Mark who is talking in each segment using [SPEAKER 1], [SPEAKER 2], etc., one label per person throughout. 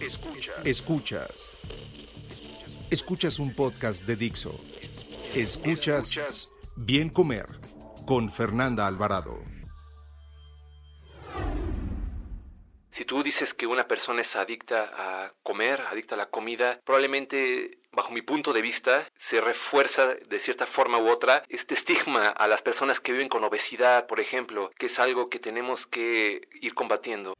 [SPEAKER 1] Escuchas. Escuchas. Escuchas un podcast de Dixo. Escuchas Bien Comer con Fernanda Alvarado.
[SPEAKER 2] Si tú dices que una persona es adicta a comer, adicta a la comida, probablemente, bajo mi punto de vista, se refuerza de cierta forma u otra este estigma a las personas que viven con obesidad, por ejemplo, que es algo que tenemos que ir combatiendo.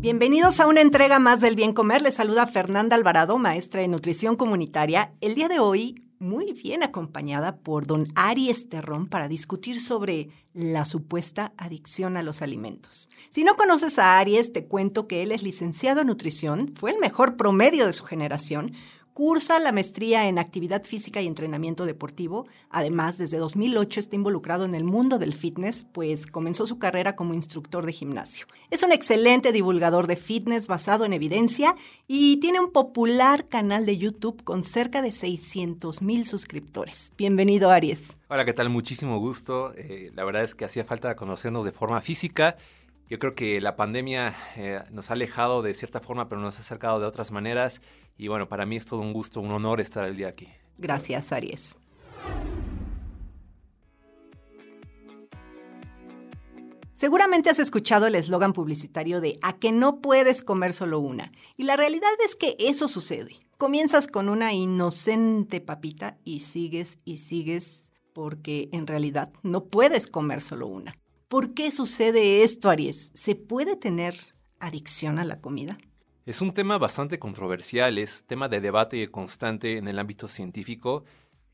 [SPEAKER 3] Bienvenidos a una entrega más del Bien Comer. Les saluda Fernanda Alvarado, maestra de nutrición comunitaria. El día de hoy, muy bien acompañada por don Aries Terrón para discutir sobre la supuesta adicción a los alimentos. Si no conoces a Aries, te cuento que él es licenciado en nutrición, fue el mejor promedio de su generación, Cursa la maestría en actividad física y entrenamiento deportivo. Además, desde 2008 está involucrado en el mundo del fitness, pues comenzó su carrera como instructor de gimnasio. Es un excelente divulgador de fitness basado en evidencia y tiene un popular canal de YouTube con cerca de 600 mil suscriptores. Bienvenido, Aries.
[SPEAKER 2] Hola, ¿qué tal? Muchísimo gusto. Eh, la verdad es que hacía falta conocernos de forma física. Yo creo que la pandemia eh, nos ha alejado de cierta forma, pero nos ha acercado de otras maneras. Y bueno, para mí es todo un gusto, un honor estar el día aquí.
[SPEAKER 3] Gracias, Aries. Seguramente has escuchado el eslogan publicitario de a que no puedes comer solo una. Y la realidad es que eso sucede. Comienzas con una inocente papita y sigues y sigues porque en realidad no puedes comer solo una. ¿Por qué sucede esto, Aries? ¿Se puede tener adicción a la comida?
[SPEAKER 2] Es un tema bastante controversial, es tema de debate constante en el ámbito científico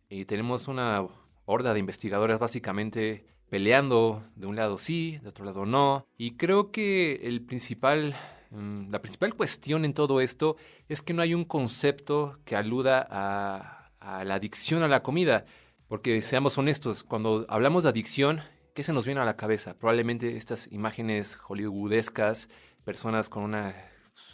[SPEAKER 2] y tenemos una horda de investigadores básicamente peleando de un lado sí, de otro lado no. Y creo que el principal, mm, la principal cuestión en todo esto es que no hay un concepto que aluda a, a la adicción a la comida. Porque seamos honestos, cuando hablamos de adicción, ¿qué se nos viene a la cabeza? Probablemente estas imágenes hollywoodescas, personas con una,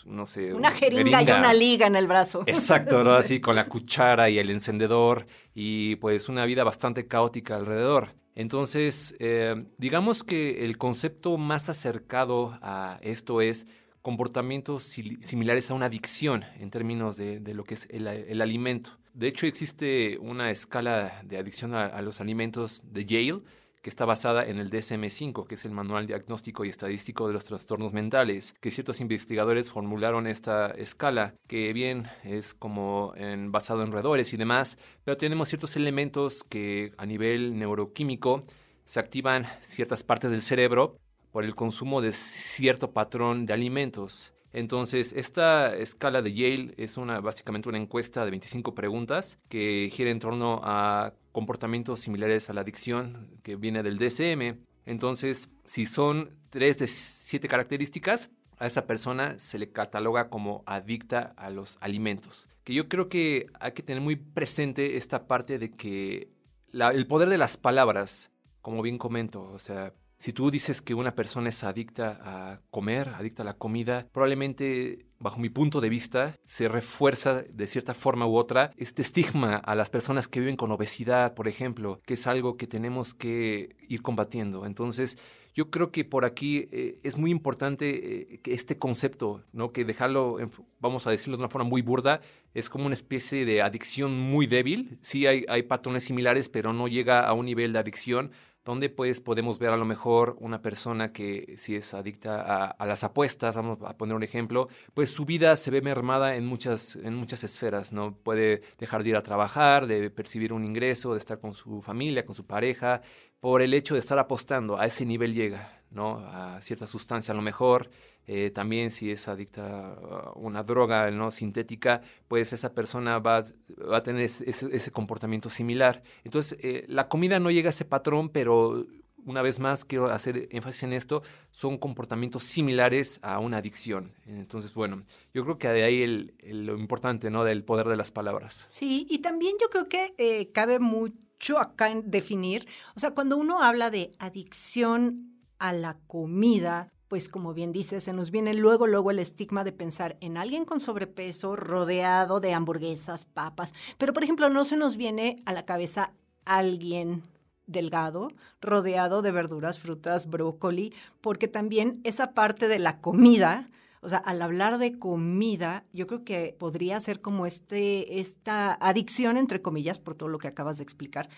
[SPEAKER 2] no sé...
[SPEAKER 3] Una jeringa, y una liga en el brazo.
[SPEAKER 2] Exacto, ¿no? Así con la cuchara y el encendedor y pues una vida bastante caótica alrededor. Entonces, eh, digamos que el concepto más acercado a esto es comportamientos similares a una adicción en términos de, lo que es el, alimento. De hecho, existe una escala de adicción a los alimentos de Yale, que está basada en el DSM-5, que es el Manual Diagnóstico y Estadístico de los Trastornos Mentales, que ciertos investigadores formularon esta escala, que bien es como en, basado en roedores y demás, pero tenemos ciertos elementos que a nivel neuroquímico se activan ciertas partes del cerebro por el consumo de cierto patrón de alimentos. Entonces, esta escala de Yale es básicamente una encuesta de 25 preguntas que gira en torno a comportamientos similares a la adicción que viene del DSM. Entonces, si son tres de siete características, a esa persona se le cataloga como adicta a los alimentos. Que yo creo que hay que tener muy presente esta parte de que el poder de las palabras, como bien comento, o sea, si tú dices que una persona es adicta a comer, adicta a la comida, probablemente, bajo mi punto de vista, se refuerza de cierta forma u otra este estigma a las personas que viven con obesidad, por ejemplo, que es algo que tenemos que ir combatiendo. Entonces, yo creo que por aquí eh, es muy importante eh, que este concepto, ¿no? que dejarlo, vamos a decirlo de una forma muy burda, es como una especie de adicción muy débil. Sí hay patrones similares, pero no llega a un nivel de adicción donde pues podemos ver a lo mejor una persona que si es adicta a, las apuestas, vamos a poner un ejemplo, pues su vida se ve mermada en muchas, en muchas esferas, ¿no? Puede dejar de ir a trabajar, de percibir un ingreso, de estar con su familia, con su pareja, por el hecho de estar apostando, a ese nivel llega, ¿no? A cierta sustancia a lo mejor, eh, también si es adicta a una droga ¿no? sintética, pues esa persona va, va a tener ese, ese, comportamiento similar. Entonces, eh, la comida no llega a ese patrón, pero una vez más quiero hacer énfasis en esto, son comportamientos similares a una adicción. Entonces, bueno, yo creo que de ahí el, lo importante, ¿no? Del poder de las palabras.
[SPEAKER 3] Sí, y también yo creo que eh, cabe mucho acá en definir, o sea, cuando uno habla de adicción a la comida, pues como bien dice, se nos viene luego, luego el estigma de pensar en alguien con sobrepeso rodeado de hamburguesas, papas, pero por ejemplo no se nos viene a la cabeza alguien delgado, rodeado de verduras, frutas, brócoli, porque también esa parte de la comida, o sea, al hablar de comida, yo creo que podría ser como este, esta adicción, entre comillas, por todo lo que acabas de explicar,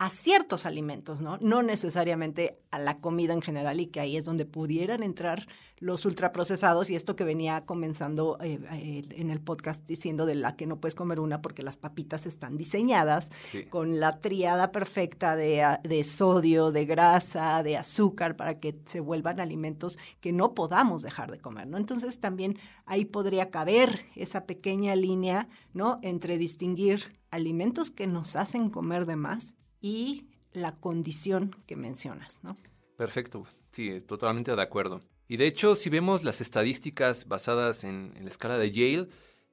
[SPEAKER 3] a ciertos alimentos, ¿no? No necesariamente a la comida en general y que ahí es donde pudieran entrar los ultraprocesados y esto que venía comenzando eh, eh, en el podcast diciendo de la que no puedes comer una porque las papitas están diseñadas con la triada perfecta de, de sodio, de grasa, de azúcar para que se vuelvan alimentos que no podamos dejar de comer, ¿no? Entonces también ahí podría caber esa pequeña línea, ¿no? Entre distinguir alimentos que nos hacen comer de más y la condición que mencionas, ¿no?
[SPEAKER 2] Perfecto, sí, totalmente de acuerdo. Y de hecho, si vemos las estadísticas basadas en, en la escala de Yale,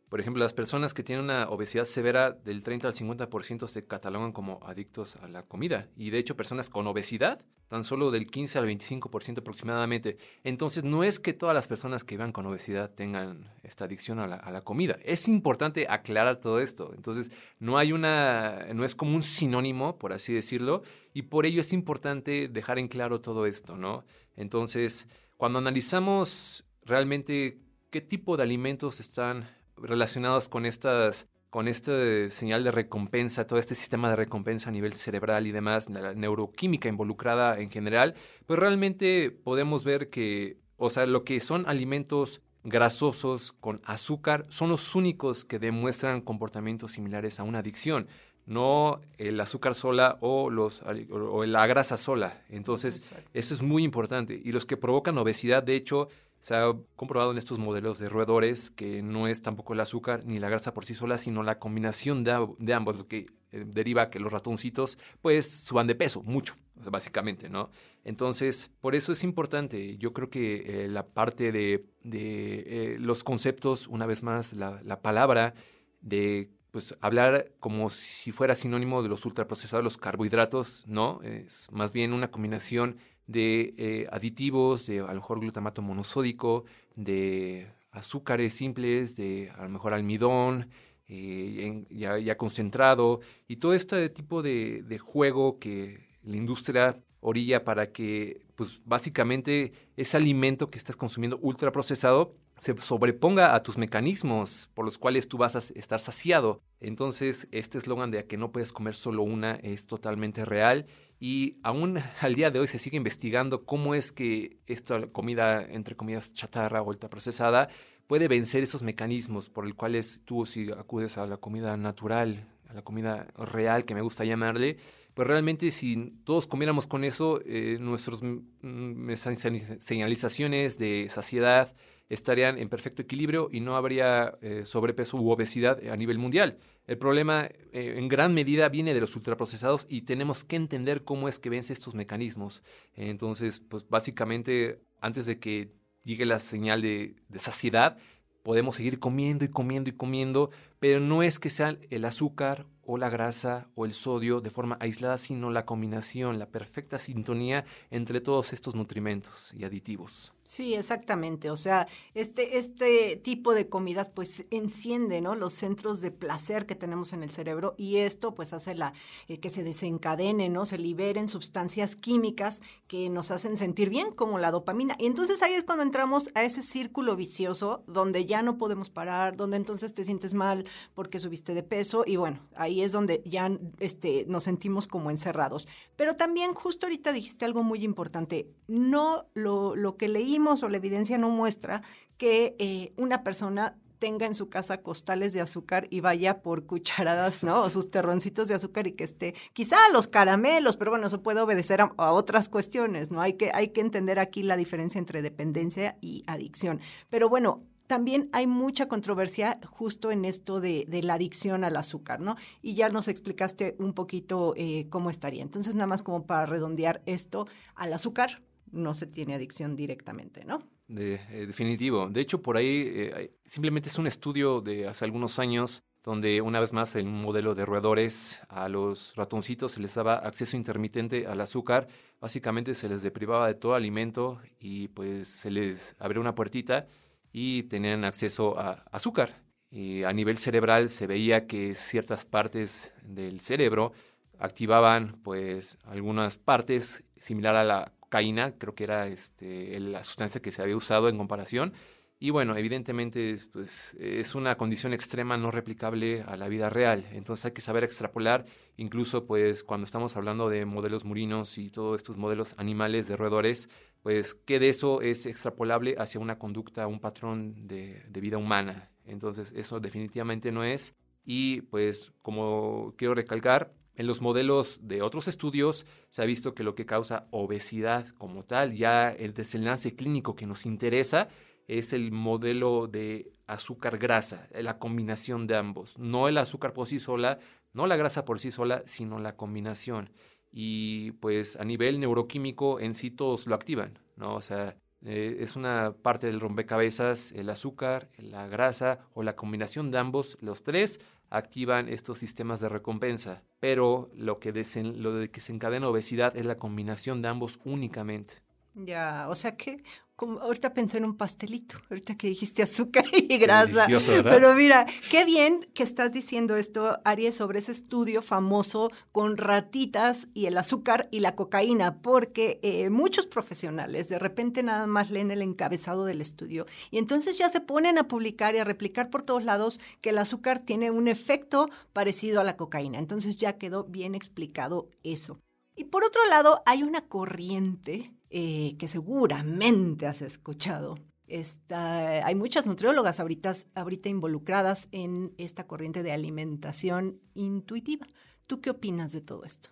[SPEAKER 2] por ejemplo, las personas que tienen una obesidad severa del 30 al 50% se catalogan como adictos a la comida. Y de hecho, personas con obesidad, tan solo del 15 al 25% aproximadamente. Entonces, no es que todas las personas que vivan con obesidad tengan esta adicción a la, comida. Es importante aclarar todo esto. Entonces, no hay una, no es como un sinónimo, por así decirlo. Y por ello es importante dejar en claro todo esto, ¿no? Entonces, cuando analizamos realmente qué tipo de alimentos están relacionados con estas con este señal de recompensa, todo este sistema de recompensa a nivel cerebral y demás, la neuroquímica involucrada en general, pues realmente podemos ver que, o sea, lo que son alimentos grasosos con azúcar son los únicos que demuestran comportamientos similares a una adicción, no el azúcar sola o, los, o la grasa sola. Entonces, eso es muy importante. Y los que provocan obesidad, de hecho, se ha comprobado en estos modelos de roedores que no es tampoco el azúcar ni la grasa por sí sola, sino la combinación de, ambos, lo que eh, deriva que los ratoncitos pues suban de peso, mucho, básicamente, ¿no? Entonces, por eso es importante, yo creo que eh, la parte de, eh, los conceptos, una vez más, la, la palabra de pues hablar como si fuera sinónimo de los ultraprocesados, los carbohidratos, ¿no? Es más bien una combinación de eh, aditivos, de a lo mejor glutamato monosódico, de azúcares simples, de a lo mejor almidón, eh, ya, concentrado, y todo este tipo de, de, juego que la industria orilla para que, pues básicamente, ese alimento que estás consumiendo ultraprocesado se sobreponga a tus mecanismos por los cuales tú vas a estar saciado. Entonces, este eslogan de que no puedes comer solo una es totalmente real y aún al día de hoy se sigue investigando cómo es que esta comida, entre comidas chatarra o ultraprocesada, puede vencer esos mecanismos por los cuales tú si acudes a la comida natural, a la comida real que me gusta llamarle, pues realmente si todos comiéramos con eso, eh, nuestras señalizaciones de saciedad estarían en perfecto equilibrio y no habría eh, sobrepeso u obesidad a nivel mundial. El problema eh, en gran medida viene de los ultraprocesados y tenemos que entender cómo es que vence estos mecanismos. Entonces, pues básicamente, antes de que llegue la señal de, de saciedad, podemos seguir comiendo y comiendo y comiendo, pero no es que sea el azúcar o la grasa o el sodio de forma aislada, sino la combinación, la perfecta sintonía entre todos estos nutrimentos y aditivos.
[SPEAKER 3] Sí, exactamente. O sea, este, este tipo de comidas pues enciende ¿no? los centros de placer que tenemos en el cerebro y esto pues hace la, eh, que se desencadene, ¿no? se liberen sustancias químicas que nos hacen sentir bien, como la dopamina. Y entonces ahí es cuando entramos a ese círculo vicioso donde ya no podemos parar, donde entonces te sientes mal porque subiste de peso y bueno, ahí es donde ya este, nos sentimos como encerrados. Pero también justo ahorita dijiste algo muy importante, no lo, lo que leí o la evidencia no muestra que eh, una persona tenga en su casa costales de azúcar y vaya por cucharadas, ¿no? O sus terroncitos de azúcar y que esté, quizá los caramelos, pero bueno, eso puede obedecer a, otras cuestiones, ¿no? Hay que, hay que entender aquí la diferencia entre dependencia y adicción. Pero bueno, también hay mucha controversia justo en esto de, la adicción al azúcar, ¿no? Y ya nos explicaste un poquito eh, cómo estaría. Entonces, nada más como para redondear esto, al azúcar no se tiene adicción directamente, ¿no?
[SPEAKER 2] De, eh, definitivo. De hecho, por ahí eh, simplemente es un estudio de hace algunos años donde una vez más en un modelo de roedores a los ratoncitos se les daba acceso intermitente al azúcar. Básicamente se les deprivaba de todo alimento y pues se les abría una puertita y tenían acceso a azúcar. Y a nivel cerebral se veía que ciertas partes del cerebro activaban pues algunas partes similar a la cocaína, creo que era este, la sustancia que se había usado en comparación. Y bueno, evidentemente pues, es una condición extrema no replicable a la vida real. Entonces hay que saber extrapolar, incluso pues cuando estamos hablando de modelos murinos y todos estos modelos animales de roedores, pues qué de eso es extrapolable hacia una conducta, un patrón de, vida humana. Entonces eso definitivamente no es. Y pues como quiero recalcar, en los modelos de otros estudios se ha visto que lo que causa obesidad como tal, ya el desenlace clínico que nos interesa, es el modelo de azúcar-grasa, la combinación de ambos. No el azúcar por sí sola, no la grasa por sí sola, sino la combinación y pues a nivel neuroquímico en todos lo activan, ¿no? O sea, eh, es una parte del rompecabezas, el azúcar, la grasa o la combinación de ambos, los tres activan estos sistemas de recompensa, pero lo que, lo de que se encadena obesidad es la combinación de ambos únicamente.
[SPEAKER 3] Ya, o sea que ahorita pensé en un pastelito, ahorita que dijiste azúcar y grasa. Pero mira, qué bien que estás diciendo esto, Aries, sobre ese estudio famoso con ratitas y el azúcar y la cocaína, porque eh, muchos profesionales de repente nada más leen el encabezado del estudio y entonces ya se ponen a publicar y a replicar por todos lados que el azúcar tiene un efecto parecido a la cocaína. Entonces ya quedó bien explicado eso. Y por otro lado, hay una corriente eh, que seguramente has escuchado. Hay muchas nutriólogas ahorita, ahorita involucradas en esta corriente de alimentación intuitiva. ¿Tú qué opinas de todo esto?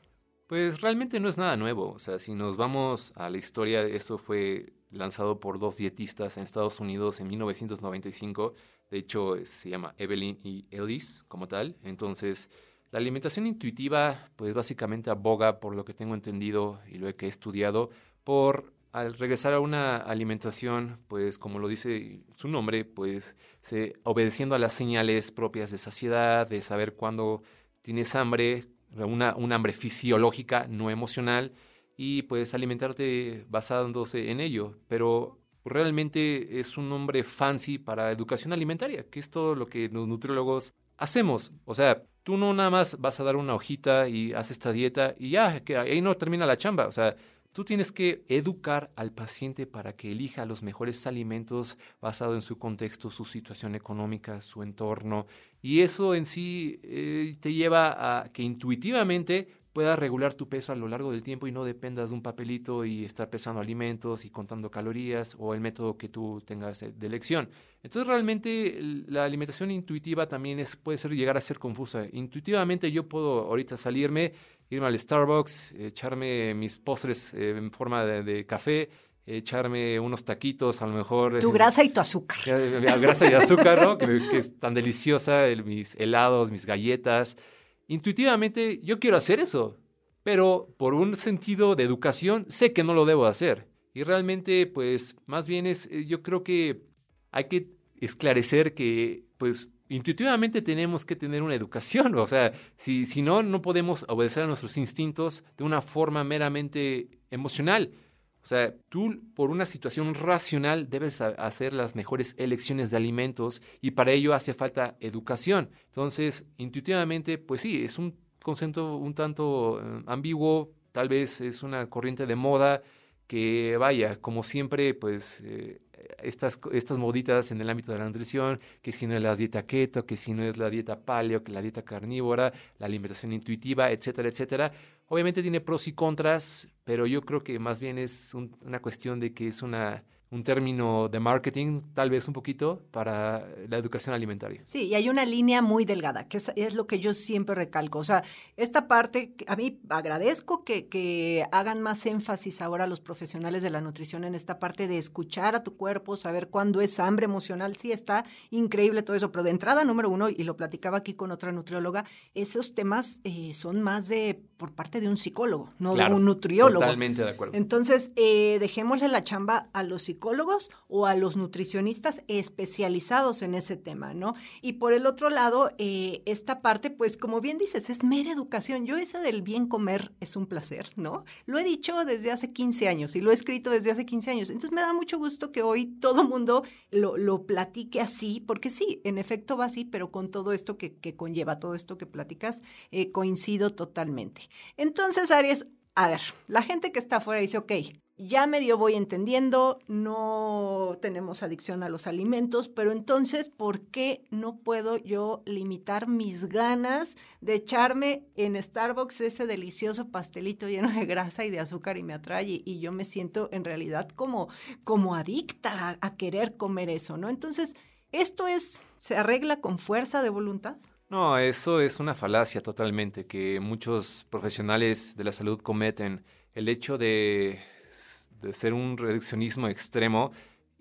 [SPEAKER 2] Pues realmente no es nada nuevo. O sea, si nos vamos a la historia, esto fue lanzado por dos dietistas en Estados Unidos en 1995. De hecho, se llama Evelyn y Ellis como tal. Entonces, la alimentación intuitiva, pues básicamente aboga, por lo que tengo entendido y lo que he estudiado, por al regresar a una alimentación, pues como lo dice su nombre, pues se, obedeciendo a las señales propias de saciedad, de saber cuándo tienes hambre, una, una hambre fisiológica, no emocional, y pues alimentarte basándose en ello. Pero realmente es un nombre fancy para educación alimentaria, que es todo lo que los nutriólogos hacemos. O sea, tú no nada más vas a dar una hojita y haces esta dieta y ya, ahí no termina la chamba. O sea, Tú tienes que educar al paciente para que elija los mejores alimentos basado en su contexto, su situación económica, su entorno. Y eso en sí eh, te lleva a que intuitivamente puedas regular tu peso a lo largo del tiempo y no dependas de un papelito y estar pesando alimentos y contando calorías o el método que tú tengas de elección. Entonces realmente la alimentación intuitiva también es, puede ser, llegar a ser confusa. Intuitivamente yo puedo ahorita salirme irme al Starbucks, echarme mis postres eh, en forma de, café, echarme unos taquitos, a lo mejor.
[SPEAKER 3] Tu grasa y tu azúcar.
[SPEAKER 2] grasa y azúcar, ¿no? que, es tan deliciosa, mis helados, mis galletas. Intuitivamente yo quiero hacer eso, pero por un sentido de educación sé que no lo debo hacer. Y realmente, pues, más bien es, eh, yo creo que hay que esclarecer que, pues, intuitivamente tenemos que tener una educación, o sea, si, si no, no podemos obedecer a nuestros instintos de una forma meramente emocional. O sea, tú por una situación racional debes hacer las mejores elecciones de alimentos y para ello hace falta educación. Entonces, intuitivamente, pues sí, es un concepto un tanto eh, ambiguo, tal vez es una corriente de moda que vaya, como siempre, pues eh, estas, estas moditas en el ámbito de la nutrición, que si no es la dieta keto, que si no es la dieta paleo, que la dieta carnívora, la alimentación intuitiva, etcétera, etcétera. Obviamente tiene pros y contras, pero yo creo que más bien es una cuestión de que es una, un término de marketing, tal vez un poquito, para la educación alimentaria.
[SPEAKER 3] Sí, y hay una línea muy delgada, que es, lo que yo siempre recalco. O sea, esta parte, a mí agradezco que, que, hagan más énfasis ahora los profesionales de la nutrición en esta parte de escuchar a tu cuerpo, saber cuándo es hambre emocional. Sí, está increíble todo eso, pero de entrada, número uno, y lo platicaba aquí con otra nutrióloga, esos temas eh, son más de por parte de un psicólogo, no de un nutriólogo.
[SPEAKER 2] Totalmente de acuerdo.
[SPEAKER 3] Entonces, eh, dejémosle la chamba a los psicólogos o a los nutricionistas especializados en ese tema, ¿no? Y por el otro lado, eh, esta parte, pues como bien dices, es mera educación. Yo esa del bien comer es un placer, ¿no? Lo he dicho desde hace 15 años y lo he escrito desde hace 15 años. Entonces me da mucho gusto que hoy todo mundo lo, platique así, porque sí, en efecto va así, pero con todo esto que, que conlleva, todo esto que platicas, eh, coincido totalmente. Entonces, Aries, a ver, la gente que está afuera dice, ok, ya medio voy entendiendo, no tenemos adicción a los alimentos, pero entonces, ¿por qué no puedo yo limitar mis ganas de echarme en Starbucks ese delicioso pastelito lleno de grasa y de azúcar y me atrae y, yo me siento en realidad como, como adicta a, a querer comer eso, ¿no? Entonces, ¿esto es, se arregla con fuerza de voluntad?
[SPEAKER 2] No, eso es una falacia totalmente que muchos profesionales de la salud cometen. El hecho de de ser un reduccionismo extremo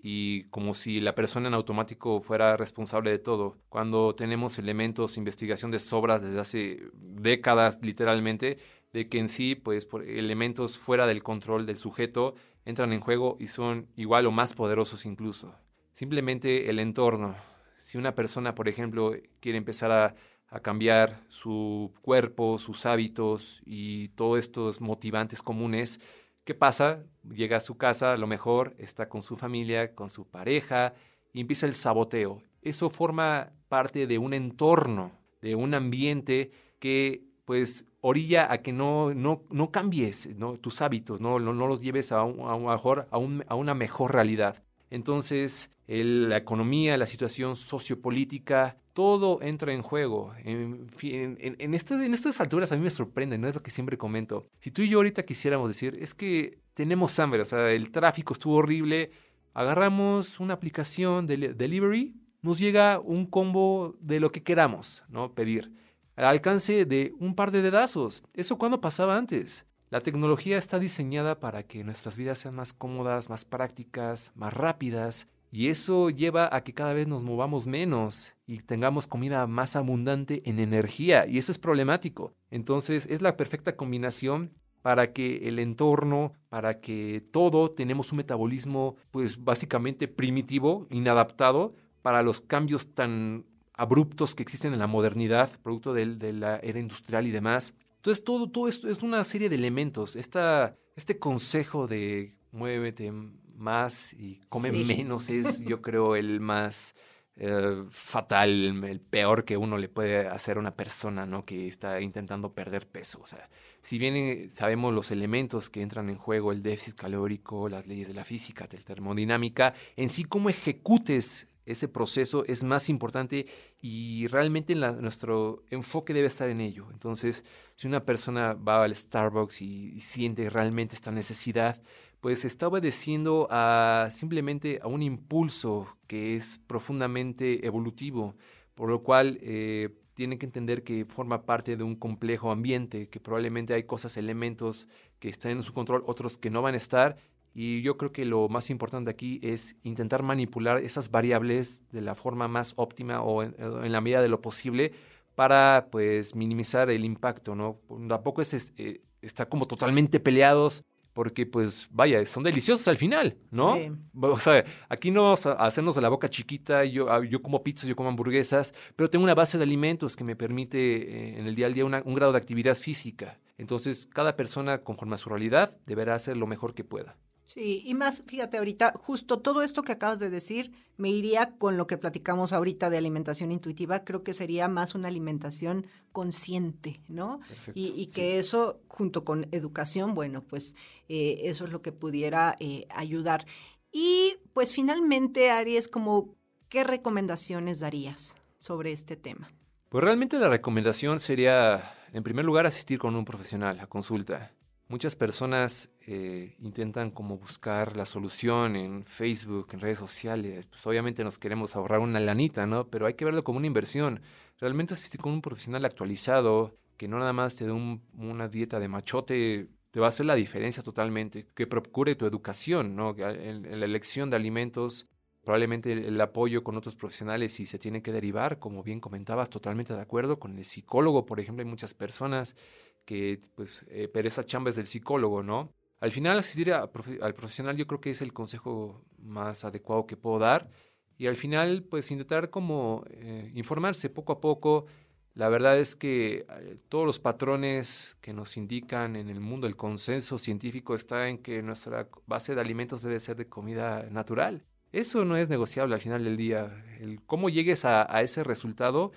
[SPEAKER 2] y como si la persona en automático fuera responsable de todo. Cuando tenemos elementos, investigación de sobras desde hace décadas literalmente, de que en sí, pues por elementos fuera del control del sujeto entran en juego y son igual o más poderosos incluso. Simplemente el entorno. Si una persona, por ejemplo, quiere empezar a, a cambiar su cuerpo, sus hábitos y todos estos motivantes comunes, ¿Qué pasa? Llega a su casa, a lo mejor está con su familia, con su pareja, y empieza el saboteo. Eso forma parte de un entorno, de un ambiente que pues orilla a que no, no, no cambies tus hábitos, no, no, los lleves a, mejor, a, a una mejor realidad. Entonces, la economía, la situación sociopolítica, todo entra en juego. En, estas alturas a mí me sorprende, no es lo que siempre comento. Si tú y yo ahorita quisiéramos decir, es que tenemos hambre, o sea, el tráfico estuvo horrible, agarramos una aplicación de delivery, nos llega un combo de lo que queramos, ¿no? Pedir. Al alcance de un par de dedazos. ¿Eso cuando pasaba antes? La tecnología está diseñada para que nuestras vidas sean más cómodas, más prácticas, más rápidas, y eso lleva a que cada vez nos movamos menos y tengamos comida más abundante en energía. Y eso es problemático. Entonces es la perfecta combinación para que el entorno, para que todo tenemos un metabolismo pues básicamente primitivo, inadaptado para los cambios tan abruptos que existen en la modernidad, producto de, la era industrial y demás. Entonces todo, todo esto es una serie de elementos. Esta, este consejo de muévete, más y come menos es, yo creo, el más eh, fatal, el peor que uno le puede hacer a una persona, ¿no? Que está intentando perder peso. O sea, si bien eh, sabemos los elementos que entran en juego, el déficit calórico, las leyes de la física, de la termodinámica, en sí cómo ejecutes ese proceso es más importante y realmente nuestro enfoque debe estar en ello. Entonces, si una persona va al Starbucks y siente realmente esta necesidad, pues está obedeciendo a simplemente a un impulso que es profundamente evolutivo, por lo cual eh, tiene que entender que forma parte de un complejo ambiente, que probablemente hay cosas, elementos que están en su control, otros que no van a estar, y yo creo que lo más importante aquí es intentar manipular esas variables de la forma más óptima o en, la medida de lo posible para pues minimizar el impacto, ¿no? Tampoco es, eh, está como totalmente peleados porque pues vaya, son deliciosos al final, ¿no? O sea, aquí no hacernos de la boca chiquita, yo, ah, yo como pizzas, yo como hamburguesas, pero tengo una base de alimentos que me permite eh, en el día al día un grado de actividad física. Entonces, cada persona, conforme a su realidad, deberá hacer lo mejor que pueda.
[SPEAKER 3] Sí, y más, fíjate, ahorita, justo todo esto que acabas de decir, me iría con lo que platicamos ahorita de alimentación intuitiva, creo que sería más una alimentación consciente, ¿no? y, que eso, junto con educación, bueno, pues eh, eso es lo que pudiera eh, ayudar. Y pues finalmente, Aries, como, ¿qué recomendaciones darías sobre este tema?
[SPEAKER 2] Pues realmente la recomendación sería, en primer lugar, asistir con un profesional a consulta Muchas personas eh, intentan como buscar la solución en Facebook, en redes sociales. Pues obviamente nos queremos ahorrar una lanita, ¿no? Pero hay que verlo como una inversión. Realmente asistir con un profesional actualizado, que no nada más te dé una dieta de machote, te va a hacer la diferencia totalmente. Que procure tu educación, ¿no? En, la elección de alimentos, probablemente el, apoyo con otros profesionales si se tiene que derivar, como bien comentabas, totalmente de acuerdo con el psicólogo, por ejemplo, hay muchas personas que, pues, eh, pero esa chamba del psicólogo, ¿no? Al final, asistir al profesional yo creo que es el consejo más adecuado que puedo dar. Y al final, pues, intentar como eh, informarse poco a poco. La verdad es que eh, todos los patrones que nos indican en el mundo el consenso científico está en que nuestra base de alimentos debe ser de comida natural. Eso no es negociable al final del día. El cómo llegues a, a ese resultado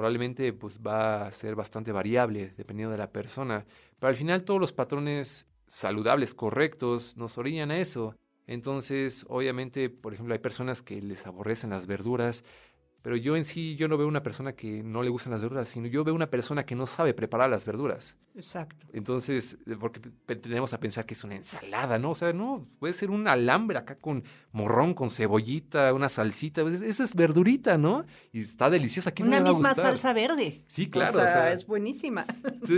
[SPEAKER 2] probablemente pues, va a ser bastante variable dependiendo de la persona. Pero al final todos los patrones saludables, correctos, nos orillan a eso. Entonces, obviamente, por ejemplo, hay personas que les aborrecen las verduras, pero yo en sí, yo no veo una persona que no le gustan las verduras, sino yo veo una persona que no sabe preparar las verduras.
[SPEAKER 3] Exacto.
[SPEAKER 2] Entonces, eh, porque tendemos a pensar que es una ensalada, ¿no? O sea, no, puede ser un alambre acá con morrón, con cebollita, una salsita. Pues, esa es verdurita, ¿no? Y está deliciosa.
[SPEAKER 3] una misma salsa verde.
[SPEAKER 2] Sí, claro.
[SPEAKER 3] O sea, es buenísima.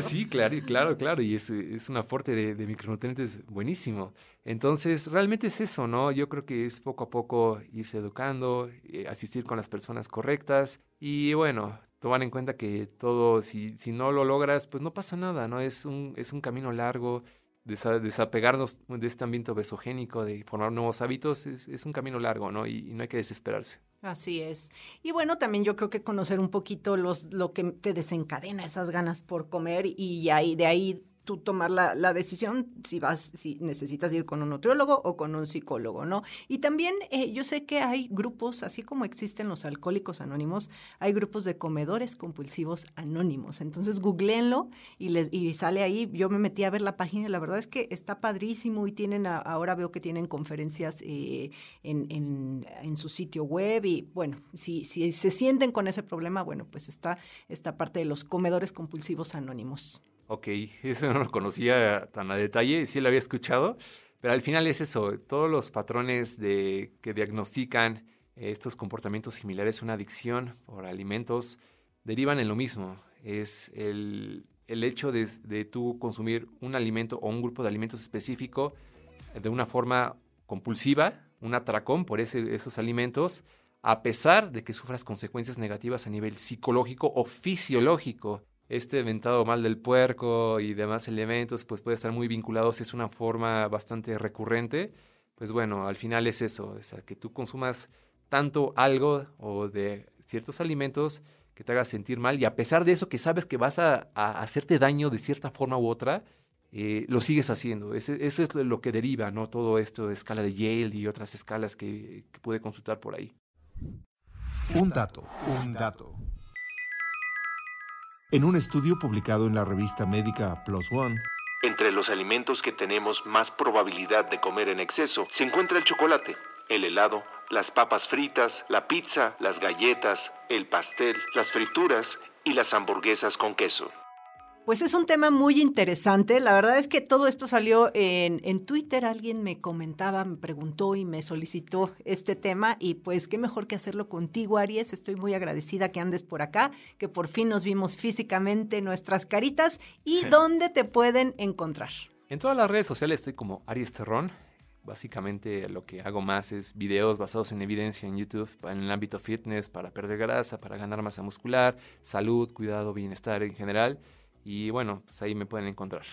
[SPEAKER 2] Sí, claro, claro, claro. Y es, es un aporte de, de micronutrientes buenísimo. Entonces, realmente es eso, ¿no? Yo creo que es poco a poco irse educando, eh, asistir con las personas correctas y bueno, tomar en cuenta que todo, si, si no lo logras, pues no pasa nada, ¿no? Es un, es un camino largo, desapegarnos de este ambiente obesogénico, de formar nuevos hábitos, es, es un camino largo, ¿no? Y, y, no hay que desesperarse.
[SPEAKER 3] Así es. Y bueno, también yo creo que conocer un poquito los, lo que te desencadena esas ganas por comer y ahí, de ahí tú tomar la, la, decisión si vas, si necesitas ir con un nutriólogo o con un psicólogo, ¿no? Y también eh, yo sé que hay grupos, así como existen los alcohólicos anónimos, hay grupos de comedores compulsivos anónimos. Entonces, googleenlo y les y sale ahí. Yo me metí a ver la página y la verdad es que está padrísimo y tienen, ahora veo que tienen conferencias eh, en, en, en, su sitio web y bueno, si, si se sienten con ese problema, bueno, pues está esta parte de los comedores compulsivos anónimos.
[SPEAKER 2] Ok, eso no lo conocía tan a detalle, sí lo había escuchado, pero al final es eso, todos los patrones de, que diagnostican estos comportamientos similares, una adicción por alimentos, derivan en lo mismo. Es el, el hecho de, de tú consumir un alimento o un grupo de alimentos específico de una forma compulsiva, un atracón por ese, esos alimentos, a pesar de que sufras consecuencias negativas a nivel psicológico o fisiológico este ventado mal del puerco y demás elementos, pues puede estar muy vinculado si es una forma bastante recurrente. Pues bueno, al final es eso, es que tú consumas tanto algo o de ciertos alimentos que te haga sentir mal y a pesar de eso que sabes que vas a, hacerte daño de cierta forma u otra, eh, lo sigues haciendo. Eso, es lo que deriva, ¿no? Todo esto de escala de Yale y otras escalas que pude consultar por ahí.
[SPEAKER 1] Un dato, un dato. En un estudio publicado en la revista médica Plus One, entre los alimentos que tenemos más probabilidad de comer en exceso se encuentra el chocolate, el helado, las papas fritas, la pizza, las galletas, el pastel, las frituras y las hamburguesas con queso.
[SPEAKER 3] Pues es un tema muy interesante. La verdad es que todo esto salió en, en, Twitter. Alguien me comentaba, me preguntó y me solicitó este tema. Y pues qué mejor que hacerlo contigo, Aries. Estoy muy agradecida que andes por acá, que por fin nos vimos físicamente nuestras caritas. ¿Y dónde te pueden encontrar?
[SPEAKER 2] En todas las redes sociales estoy como Aries Terrón. Básicamente lo que hago más es videos basados en evidencia en YouTube en el ámbito fitness para perder grasa, para ganar masa muscular, salud, cuidado, bienestar en general. Y bueno, pues ahí me pueden encontrar.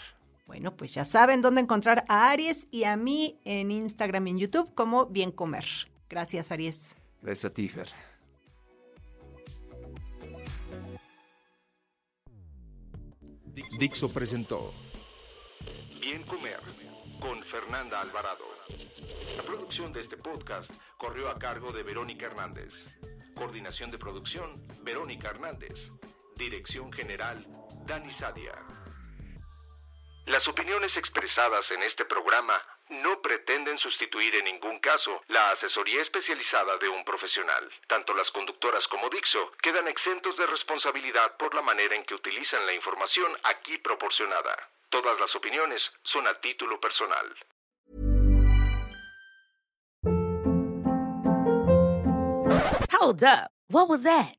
[SPEAKER 3] Bueno, pues ya saben dónde encontrar a Aries y a mí en Instagram y en YouTube como Bien Comer. Gracias, Aries.
[SPEAKER 2] Gracias a ti, Fer.
[SPEAKER 1] Dixo presentó Bien Comer con Fernanda Alvarado. La producción de este podcast corrió a cargo de Verónica Hernández. Coordinación de producción, Verónica Hernández. Dirección General, Dani Sadia. Las opiniones expresadas en este programa no pretenden sustituir en ningún caso la asesoría especializada de un profesional. Tanto las conductoras como Dixo quedan exentos de responsabilidad por la manera en que utilizan la información aquí proporcionada. Todas las opiniones son a título personal.
[SPEAKER 4] Hold up. What was that?